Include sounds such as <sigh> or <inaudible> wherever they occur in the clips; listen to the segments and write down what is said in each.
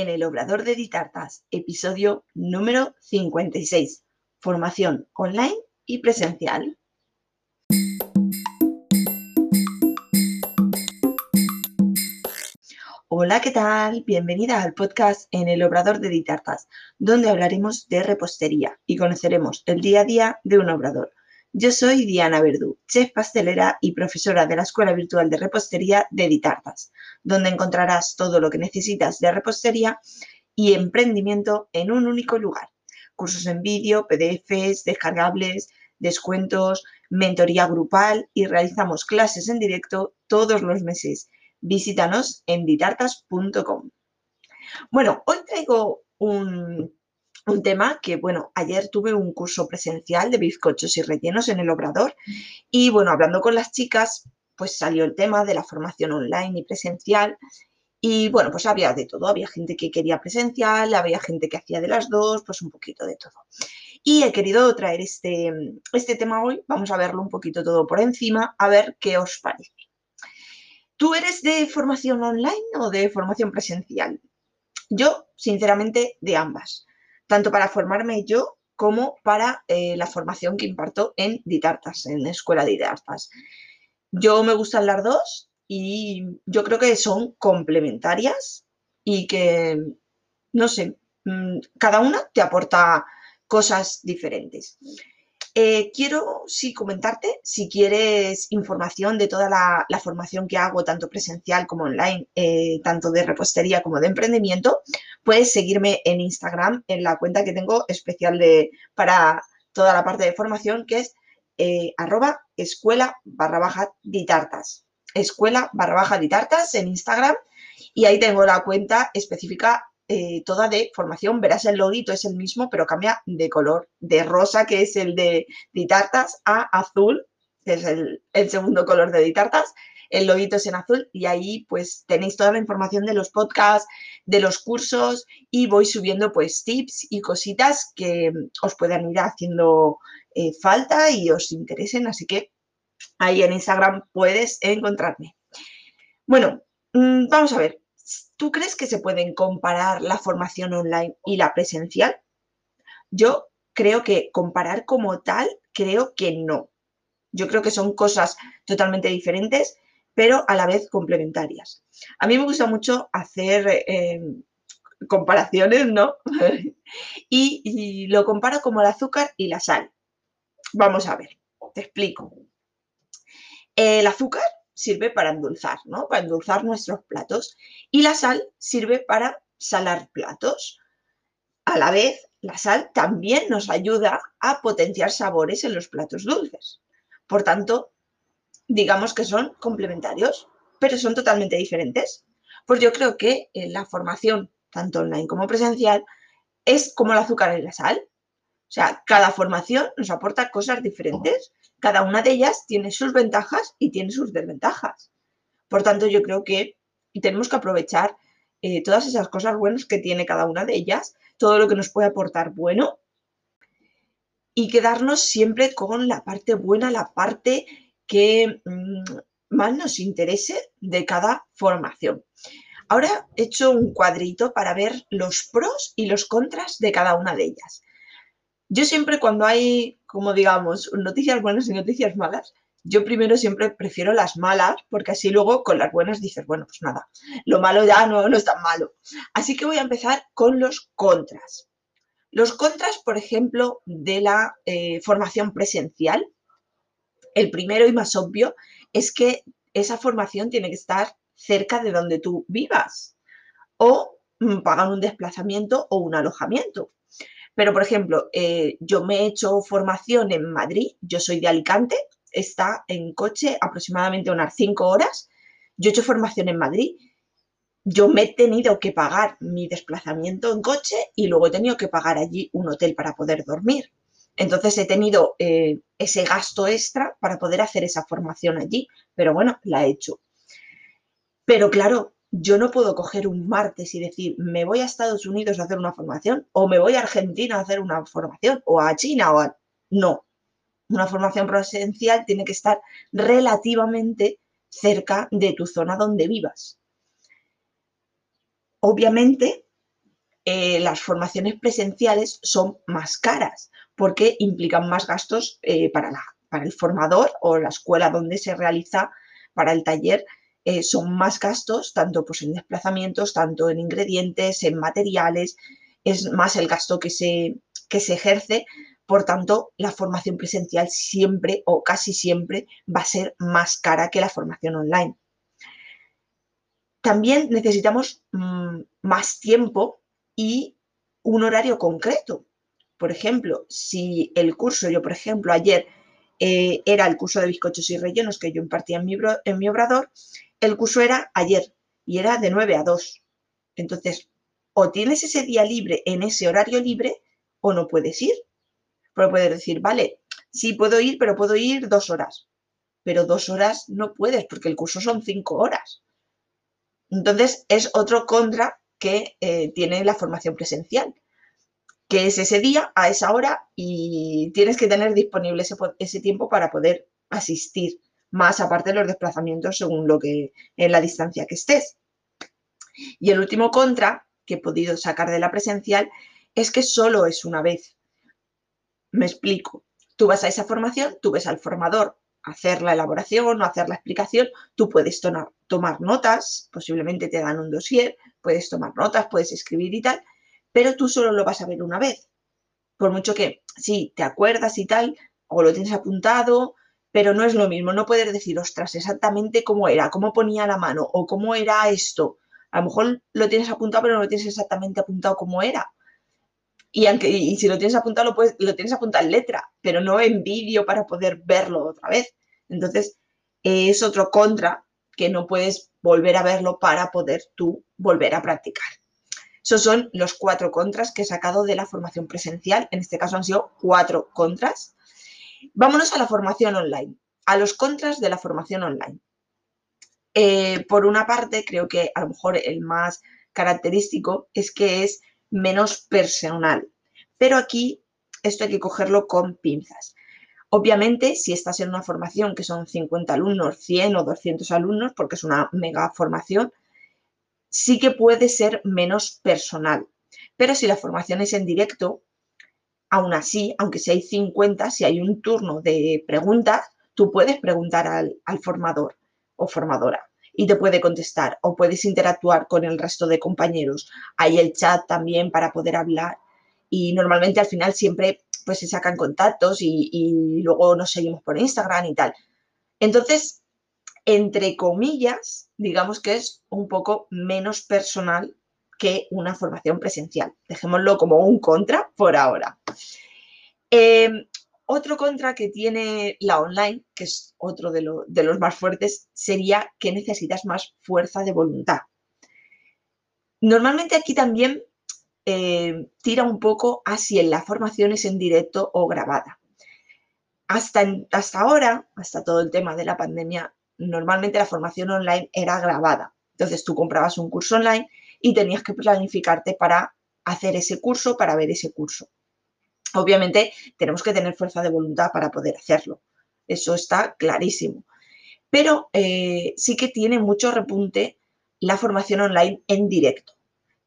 en el Obrador de Ditartas, episodio número 56, formación online y presencial. Hola, ¿qué tal? Bienvenida al podcast en el Obrador de Ditartas, donde hablaremos de repostería y conoceremos el día a día de un obrador. Yo soy Diana Verdú, chef pastelera y profesora de la Escuela Virtual de Repostería de Ditartas, donde encontrarás todo lo que necesitas de repostería y emprendimiento en un único lugar. Cursos en vídeo, PDFs, descargables, descuentos, mentoría grupal y realizamos clases en directo todos los meses. Visítanos en ditartas.com. Bueno, hoy traigo un un tema que, bueno, ayer tuve un curso presencial de bizcochos y rellenos en el Obrador y, bueno, hablando con las chicas, pues salió el tema de la formación online y presencial y, bueno, pues había de todo. Había gente que quería presencial, había gente que hacía de las dos, pues un poquito de todo. Y he querido traer este, este tema hoy, vamos a verlo un poquito todo por encima, a ver qué os parece. ¿Tú eres de formación online o de formación presencial? Yo, sinceramente, de ambas tanto para formarme yo como para eh, la formación que imparto en Ditartas, en la Escuela de Ditartas. Yo me gustan las dos y yo creo que son complementarias y que, no sé, mm, cada una te aporta cosas diferentes. Eh, quiero sí comentarte, si quieres información de toda la, formación que hago, tanto presencial como online, eh, tanto de repostería como de emprendimiento, puedes seguirme en Instagram, en la cuenta que tengo especial de, para toda la parte de formación, que es eh, arroba escuela barra baja ditartas. Escuela barra baja ditartas en Instagram y ahí tengo la cuenta específica eh, toda de formación. Verás el loguito es el mismo, pero cambia de color, de rosa, que es el de Ditartas, a azul, que es el, segundo color de Ditartas. El loguito es en azul y ahí pues tenéis toda la información de los podcasts, de los cursos y voy subiendo pues tips y cositas que os puedan ir haciendo eh, falta y os interesen. Así que ahí en Instagram puedes encontrarme. Bueno, mm, vamos a ver. ¿Tú crees que se pueden comparar la formación online y la presencial? Yo creo que comparar como tal, creo que no. Yo creo que son cosas totalmente diferentes, pero a la vez complementarias. A mí me gusta mucho hacer em, comparaciones, ¿no? <laughs> y lo comparo como el azúcar y la sal. Vamos a ver, te explico. El azúcar sirve para endulzar, ¿no? Para endulzar nuestros platos. Y la sal sirve para salar platos. A la vez, la sal también nos ayuda a potenciar sabores en los platos dulces. Por tanto, digamos que son complementarios, pero son totalmente diferentes. Pues yo creo que en la formación, tanto online como presencial, es como el azúcar y la sal. O sea, cada formación nos aporta cosas diferentes cada una de ellas tiene sus ventajas y tiene sus desventajas. Por tanto, yo creo que tenemos que aprovechar eh, todas esas cosas buenas que tiene cada una de ellas, todo lo que nos puede aportar bueno y quedarnos siempre con la parte buena, la parte que mm, más nos interese de cada formación. Ahora he hecho un cuadrito para ver los pros y los contras de cada una de ellas. Yo siempre cuando hay, como digamos, noticias buenas y noticias malas, yo primero siempre prefiero las malas, porque así luego con las buenas dices, bueno, pues nada, lo malo ya no, no es tan malo. Así que voy a empezar con los contras. Los contras, por ejemplo, de la eh, formación presencial, el primero y más obvio es que esa formación tiene que estar cerca de donde tú vivas o mm, pagan un desplazamiento o un alojamiento. Pero, por ejemplo, eh, yo me he hecho formación en Madrid, yo soy de Alicante, está en coche aproximadamente unas cinco horas. Yo he hecho formación en Madrid, yo me he tenido que pagar mi desplazamiento en coche y luego he tenido que pagar allí un hotel para poder dormir. Entonces he tenido eh, ese gasto extra para poder hacer esa formación allí, pero bueno, la he hecho. Pero claro, yo no puedo coger un martes y decir, me voy a Estados Unidos a hacer una formación, o me voy a Argentina a hacer una formación, o a China, o a... No. Una formación presencial tiene que estar relativamente cerca de tu zona donde vivas. Obviamente, eh, las formaciones presenciales son más caras porque implican más gastos eh, para, para el formador o la escuela donde se realiza para el taller. Eh, son más gastos, tanto pues, en desplazamientos, tanto en ingredientes, en materiales, es más el gasto que se, que se ejerce. Por tanto, la formación presencial siempre o casi siempre va a ser más cara que la formación online. También necesitamos mm, más tiempo y un horario concreto. Por ejemplo, si el curso, yo por ejemplo ayer eh, era el curso de bizcochos y rellenos que yo impartía en mi, en mi obrador, el curso era ayer y era de 9 a 2. Entonces, o tienes ese día libre en ese horario libre o no puedes ir. Pero puedes decir, vale, sí puedo ir, pero puedo ir dos horas. Pero dos horas no puedes porque el curso son cinco horas. Entonces, es otro contra que eh, tiene la formación presencial, que es ese día, a esa hora, y tienes que tener disponible ese, tiempo para poder asistir, más aparte de los desplazamientos según lo que en la distancia que estés. Y el último contra que he podido sacar de la presencial es que solo es una vez. Me explico. Tú vas a esa formación, tú ves al formador hacer la elaboración o hacer la explicación, tú puedes tomar notas, posiblemente te dan un dossier, puedes tomar notas, puedes escribir y tal, pero tú solo lo vas a ver una vez. Por mucho que sí, te acuerdas y tal, o lo tienes apuntado, pero no es lo mismo. No puedes decir, ostras, exactamente cómo era, cómo ponía la mano o cómo era esto. A lo mejor lo tienes apuntado, pero no lo tienes exactamente apuntado cómo era. Y, aunque, y si lo tienes apuntado, lo, puedes, lo tienes apuntado en letra, pero no en vídeo para poder verlo otra vez. Entonces, es otro contra que no puedes volver a verlo para poder tú volver a practicar. Esos son los cuatro contras que he sacado de la formación presencial. En este caso han sido cuatro contras. Vámonos a la formación online, a los contras de la formación online. Eh, por una parte, creo que a lo mejor el más característico es que es menos personal. Pero aquí esto hay que cogerlo con pinzas. Obviamente, si estás en una formación que son 50 alumnos, 100 o 200 alumnos, porque es una mega formación, sí que puede ser menos personal. Pero si la formación es en directo, aún así, aunque si hay 50, si hay un turno de preguntas, tú puedes preguntar al, formador o formadora y te puede contestar o puedes interactuar con el resto de compañeros. Hay el chat también para poder hablar y normalmente al final siempre pues se sacan contactos y, luego nos seguimos por Instagram y tal. Entonces, entre comillas, digamos que es un poco menos personal que una formación presencial. Dejémoslo como un contra por ahora. Em, otro contra que tiene la online, que es otro de, los más fuertes, sería que necesitas más fuerza de voluntad. Normalmente aquí también eh, tira un poco a si en la formación es en directo o grabada. Hasta, hasta ahora, hasta todo el tema de la pandemia, normalmente la formación online era grabada. Entonces tú comprabas un curso online y tenías que planificarte para hacer ese curso, para ver ese curso. Obviamente tenemos que tener fuerza de voluntad para poder hacerlo. Eso está clarísimo. Pero eh, sí que tiene mucho repunte la formación online en directo.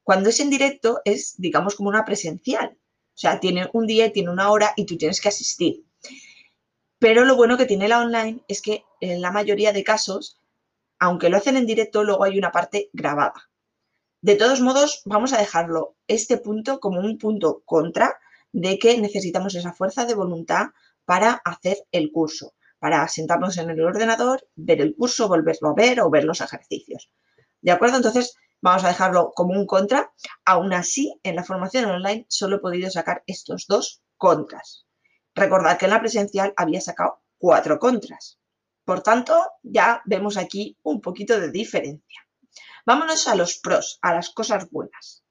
Cuando es en directo es, digamos, como una presencial. O sea, tiene un día, tiene una hora y tú tienes que asistir. Pero lo bueno que tiene la online es que en la mayoría de casos, aunque lo hacen en directo, luego hay una parte grabada. De todos modos, vamos a dejarlo este punto como un punto contra de que necesitamos esa fuerza de voluntad para hacer el curso, para sentarnos en el ordenador, ver el curso, volverlo a ver o ver los ejercicios. ¿De acuerdo? Entonces, Vamos a dejarlo como un contra. Aún así, en la formación online solo he podido sacar estos dos contras. Recordad que en la presencial había sacado cuatro contras. Por tanto, ya vemos aquí un poquito de diferencia. Vámonos a los pros, a las cosas buenas.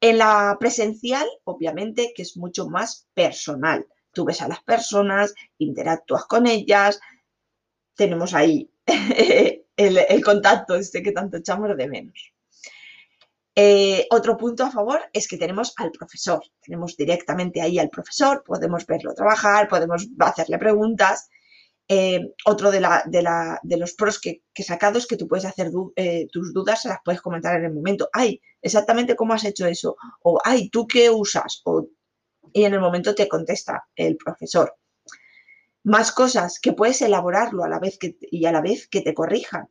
En la presencial, obviamente, que es mucho más personal. Tú ves a las personas, interactúas con ellas, tenemos ahí <laughs> el, contacto este que tanto echamos de menos. Eh, otro punto a favor es que tenemos al profesor, tenemos directamente ahí al profesor, podemos verlo trabajar, podemos hacerle preguntas Eh, otro de, los pros que, he sacado es que tú puedes hacer eh, tus dudas, se las puedes comentar en el momento. Ay, exactamente cómo has hecho eso. O, ay, ¿tú qué usas? y en el momento te contesta el profesor. Más cosas que puedes elaborarlo a la vez que, y a la vez que te corrijan.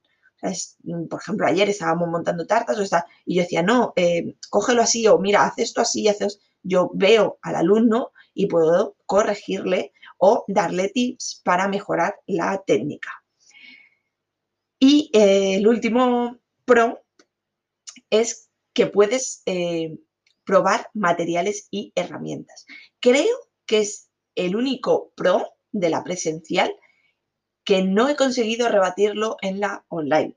Mm, por ejemplo, ayer estábamos montando tartas y yo decía, no, eh, cógelo así o mira, haz esto así, haces. Yo veo al alumno y puedo corregirle o darle tips para mejorar la técnica. Y eh, el último pro es que puedes eh, probar materiales y herramientas. Creo que es el único pro de la presencial que no he conseguido rebatirlo en la online.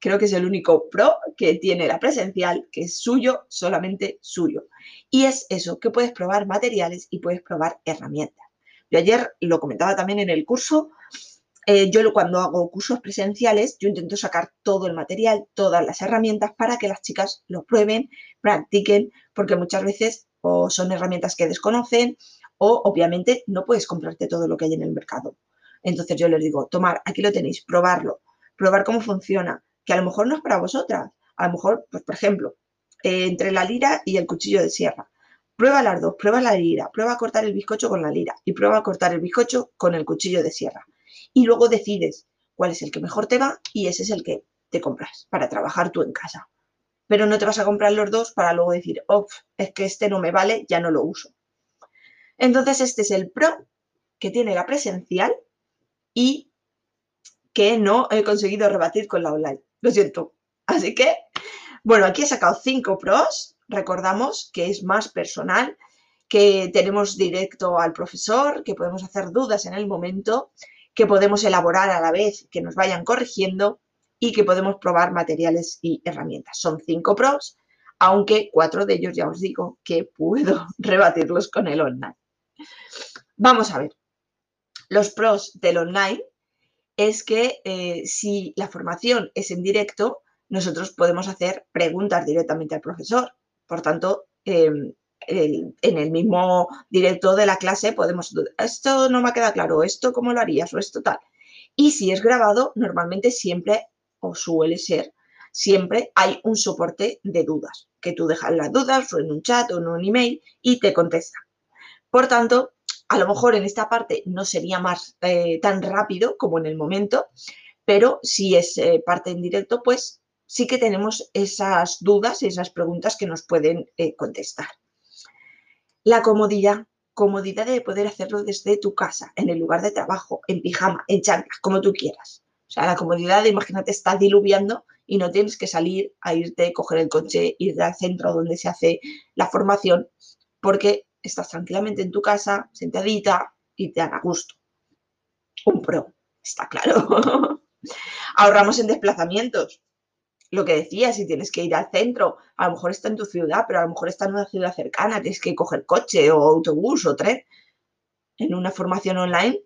Creo que es el único pro que tiene la presencial, que es suyo, solamente suyo. Y es eso, que puedes probar materiales y puedes probar herramientas. Yo ayer lo comentaba también en el curso, eh, yo cuando hago cursos presenciales, yo intento sacar todo el material, todas las herramientas para que las chicas lo prueben, practiquen, porque muchas veces o son herramientas que desconocen o obviamente no puedes comprarte todo lo que hay en el mercado. Entonces yo les digo, tomar, aquí lo tenéis, probarlo, probar cómo funciona, que a lo mejor no es para vosotras, a lo mejor, pues por ejemplo, eh, entre la lira y el cuchillo de sierra. Prueba las dos, prueba la lira, prueba a cortar el bizcocho con la lira y prueba a cortar el bizcocho con el cuchillo de sierra. Y luego decides cuál es el que mejor te va y ese es el que te compras para trabajar tú en casa. Pero no te vas a comprar los dos para luego decir, oh, es que este no me vale, ya no lo uso. Entonces este es el pro que tiene la presencial y que no he conseguido rebatir con la online. Lo siento. Así que, bueno, aquí he sacado cinco pros. Recordamos que es más personal, que tenemos directo al profesor, que podemos hacer dudas en el momento, que podemos elaborar a la vez, que nos vayan corrigiendo y que podemos probar materiales y herramientas. Son cinco pros, aunque cuatro de ellos ya os digo que puedo <laughs> rebatirlos con el online. Vamos a ver. Los pros del online es que eh, si la formación es en directo, nosotros podemos hacer preguntas directamente al profesor. Por tanto, em, en el mismo directo de la clase podemos, esto no me ha quedado claro, esto cómo lo harías o esto tal. Y si es grabado, normalmente siempre, o suele ser, siempre hay un soporte de dudas, que tú dejas las dudas o en un chat o en un email y te contesta. Por tanto, a lo mejor en esta parte no sería más eh, tan rápido como en el momento, pero si es eh, parte en directo, pues sí que tenemos esas dudas, esas preguntas que nos pueden eh, contestar. La comodidad, comodidad de poder hacerlo desde tu casa, en el lugar de trabajo, en pijama, en chanclas, como tú quieras. O sea, la comodidad imagínate, está diluviando y no tienes que salir a irte, coger el coche, ir al centro donde se hace la formación, porque estás tranquilamente en tu casa, sentadita y te dan gusto. Un pro, está claro. <laughs> Ahorramos en desplazamientos. Lo que decía, si tienes que ir al centro, a lo mejor está en tu ciudad, pero a lo mejor está en una ciudad cercana, tienes que coger coche o autobús o tren. En una formación online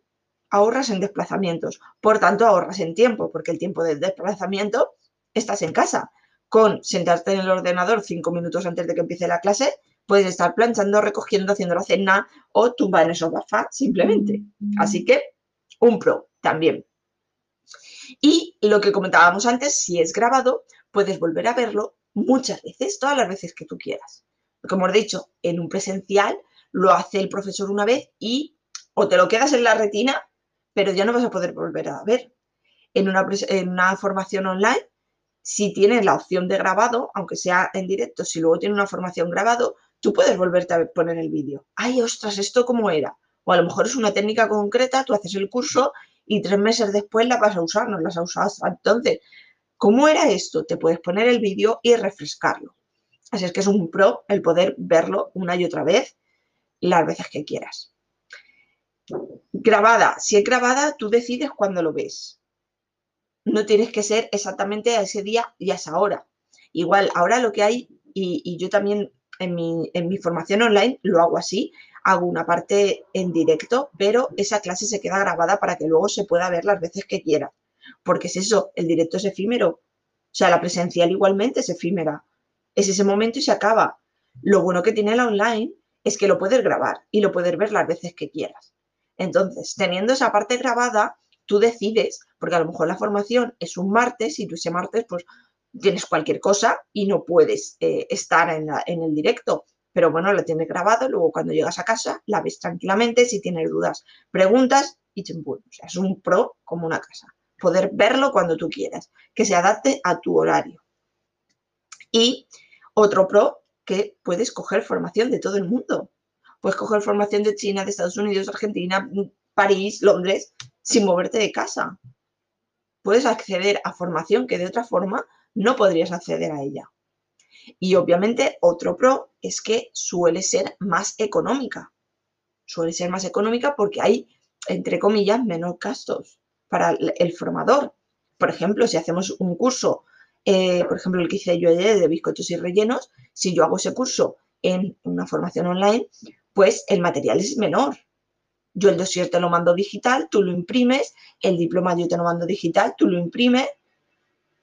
ahorras en desplazamientos. Por tanto, ahorras en tiempo, porque el tiempo de desplazamiento estás en casa. Con sentarte en el ordenador cinco minutos antes de que empiece la clase, puedes estar planchando, recogiendo, haciendo la cena o tumba en el sofá simplemente. Así que un pro también. Y lo que comentábamos antes, si es grabado, puedes volver a verlo muchas veces, todas las veces que tú quieras. Como hemos dicho, en un presencial lo hace el profesor una vez y o te lo quedas en la retina, pero ya no vas a poder volver a ver. En una, en una formación online, si tienes la opción de grabado, aunque sea en directo, si luego tienes una formación grabado, tú puedes volverte a poner el vídeo. Ay, ostras, ¿esto cómo era? O a lo mejor es una técnica concreta, tú haces el curso y tres meses después la vas a usar, no las has usado entonces. ¿Cómo era esto? Te puedes poner el vídeo y refrescarlo. Así es que es un pro el poder verlo una y otra vez las veces que quieras. Grabada. Si es grabada, tú decides cuándo lo ves. No tienes que ser exactamente a ese día y a esa hora. Igual, ahora lo que hay, y yo también en mi, formación online lo hago así, hago una parte en directo, pero esa clase se queda grabada para que luego se pueda ver las veces que quiera. Porque es eso, el directo es efímero. O sea, la presencial igualmente es efímera. Es ese momento y se acaba. Lo bueno que tiene la online es que lo puedes grabar y lo puedes ver las veces que quieras. Entonces, teniendo esa parte grabada, tú decides, porque a lo mejor la formación es un martes y tú ese martes pues tienes cualquier cosa y no puedes eh, estar en, en el directo. Pero bueno, lo tienes grabado, luego cuando llegas a casa la ves tranquilamente, si tienes dudas, preguntas y chimpún. O sea, es un pro como una casa. Poder verlo cuando tú quieras, que se adapte a tu horario. Y otro pro, que puedes coger formación de todo el mundo. Puedes coger formación de China, de Estados Unidos, Argentina, París, Londres, sin moverte de casa. Puedes acceder a formación que de otra forma no podrías acceder a ella. Y obviamente otro pro es que suele ser más económica. Suele ser más económica porque hay, entre comillas, menos gastos para el formador. Por ejemplo, si hacemos un curso, eh, por ejemplo, el que hice yo ayer de bizcochos y rellenos, si yo hago ese curso en una formación online, pues el material es menor. Yo el dossier te lo mando digital, tú lo imprimes, el diploma yo te lo mando digital, tú lo imprimes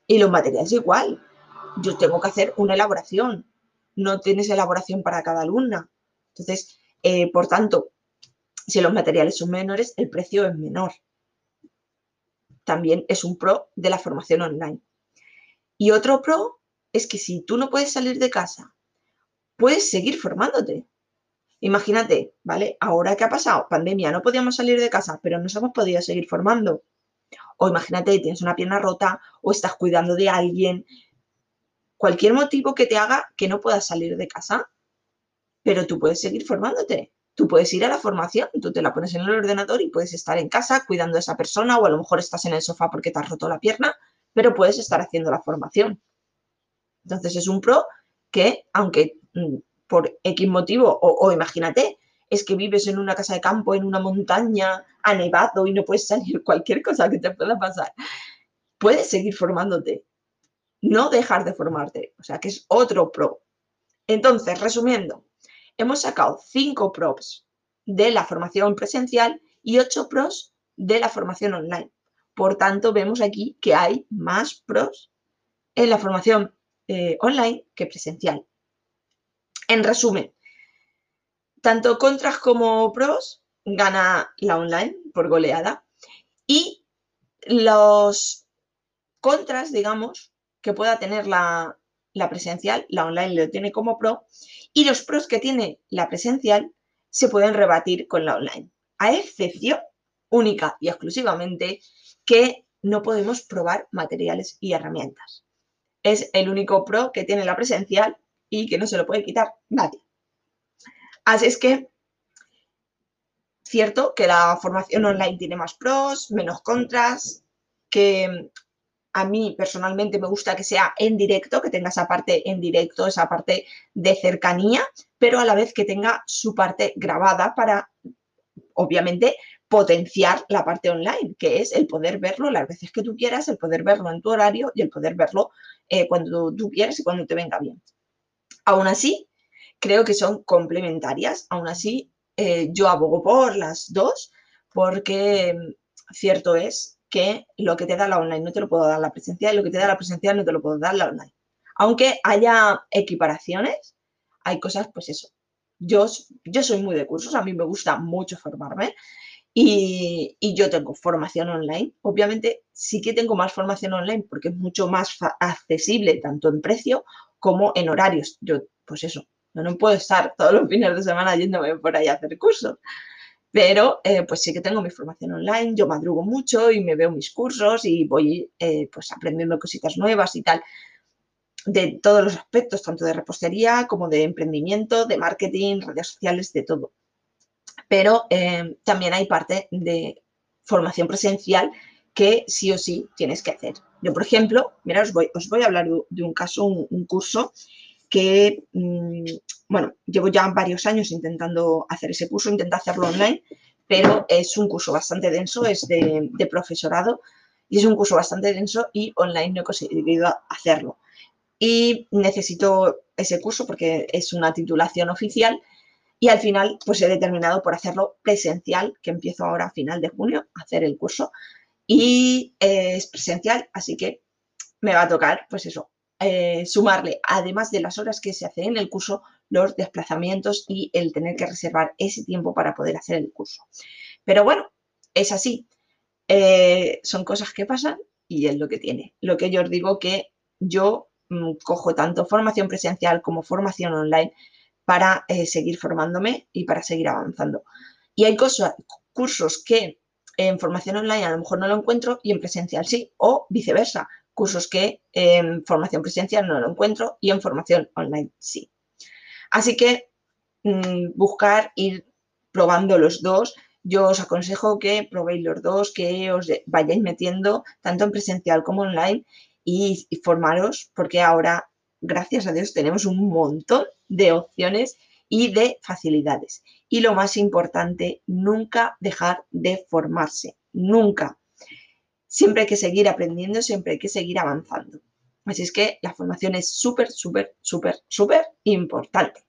y los materiales igual yo tengo que hacer una elaboración. No tienes elaboración para cada alumna. Entonces, eh, por tanto, si los materiales son menores, el precio es menor. También es un pro de la formación online. Y otro pro es que si tú no puedes salir de casa, puedes seguir formándote. Imagínate, ¿vale? Ahora que ha pasado pandemia, no podíamos salir de casa, pero nos hemos podido seguir formando. O imagínate, tienes una pierna rota o estás cuidando de alguien, cualquier motivo que te haga que no puedas salir de casa, pero tú puedes seguir formándote. Tú puedes ir a la formación, tú te la pones en el ordenador y puedes estar en casa cuidando a esa persona o a lo mejor estás en el sofá porque te has roto la pierna, pero puedes estar haciendo la formación. Entonces es un pro que, aunque mm, por X motivo, o, imagínate, es que vives en una casa de campo, en una montaña, ha nevado y no puedes salir, <laughs> cualquier cosa que te pueda pasar, puedes seguir formándote no dejar de formarte. O sea, que es otro pro. Entonces, resumiendo, hemos sacado cinco pros de la formación presencial y ocho pros de la formación online. Por tanto, vemos aquí que hay más pros en la formación eh, online que presencial. En resumen, tanto contras como pros gana la online por goleada y los contras, digamos, que pueda tener la, presencial, la online lo tiene como pro, y los pros que tiene la presencial se pueden rebatir con la online, a excepción única y exclusivamente que no podemos probar materiales y herramientas. Es el único pro que tiene la presencial y que no se lo puede quitar nadie. Así es que, cierto que la formación online tiene más pros, menos contras, que a mí personalmente me gusta que sea en directo, que tenga esa parte en directo, esa parte de cercanía, pero a la vez que tenga su parte grabada para, obviamente, potenciar la parte online, que es el poder verlo las veces que tú quieras, el poder verlo en tu horario y el poder verlo eh, cuando tú quieras y cuando te venga bien. Aún así, creo que son complementarias. Aún así, eh, yo abogo por las dos porque mm, cierto es que lo que te da la online no te lo puedo dar la presencial y lo que te da la presencial no te lo puedo dar la online. Aunque haya equiparaciones, hay cosas, pues eso. Yo, yo soy muy de cursos, a mí me gusta mucho formarme y, yo tengo formación online. Obviamente sí que tengo más formación online porque es mucho más accesible tanto en precio como en horarios. Yo, pues eso, no puedo estar todos los fines de semana yéndome por ahí a hacer cursos. Pero eh, pues sí que tengo mi formación online, yo madrugo mucho y me veo mis cursos y voy eh, pues aprendiendo cositas nuevas y tal de todos los aspectos, tanto de repostería como de emprendimiento, de marketing, redes sociales, de todo. Pero eh, también hay parte de formación presencial que sí o sí tienes que hacer. Yo, por ejemplo, mira, os voy, os voy a hablar de un caso, un curso que, mm, bueno, llevo ya varios años intentando hacer ese curso, intento hacerlo online, pero es un curso bastante denso, es de, profesorado y es un curso bastante denso y online no he conseguido hacerlo. Y necesito ese curso porque es una titulación oficial y al final pues he determinado por hacerlo presencial, que empiezo ahora a final de junio a hacer el curso y es presencial, así que me va a tocar pues eso, eh, sumarle, además de las horas que se hacen en el curso, los desplazamientos y el tener que reservar ese tiempo para poder hacer el curso. Pero bueno, es así. Eh, son cosas que pasan y es lo que tiene. Lo que yo os digo que yo mm, cojo tanto formación presencial como formación online para eh, seguir formándome y para seguir avanzando. Y hay cursos que en formación online a lo mejor no lo encuentro y en presencial sí, o viceversa, cursos que en formación presencial no lo encuentro y en formación online sí. Así que mm, buscar ir probando los dos. Yo os aconsejo que probéis los dos, que os vayáis metiendo tanto en presencial como online y formaros, porque ahora, gracias a Dios, tenemos un montón de opciones y de facilidades. Y lo más importante, nunca dejar de formarse, nunca. Siempre hay que seguir aprendiendo, siempre hay que seguir avanzando. Así es que la formación es súper, súper, súper, súper importante.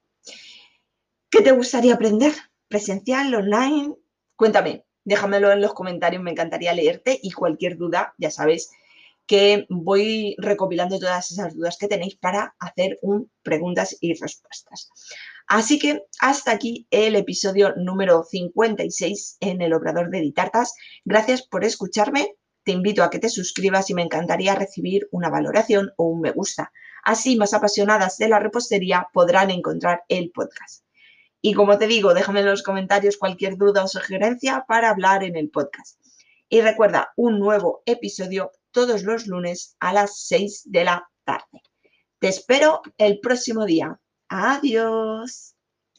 ¿Qué te gustaría aprender? ¿Presencial, online? Cuéntame, déjamelo en los comentarios, me encantaría leerte y cualquier duda, ya sabes que voy recopilando todas esas dudas que tenéis para hacer un preguntas y respuestas. Así que hasta aquí el episodio número 56 en el Obrador de Ditartas. Gracias por escucharme. Te invito a que te suscribas y me encantaría recibir una valoración o un me gusta. Así más apasionadas de la repostería podrán encontrar el podcast. Y como te digo, déjame en los comentarios cualquier duda o sugerencia para hablar en el podcast. Y recuerda, un nuevo episodio todos los lunes a las 6 de la tarde. Te espero el próximo día. Adiós.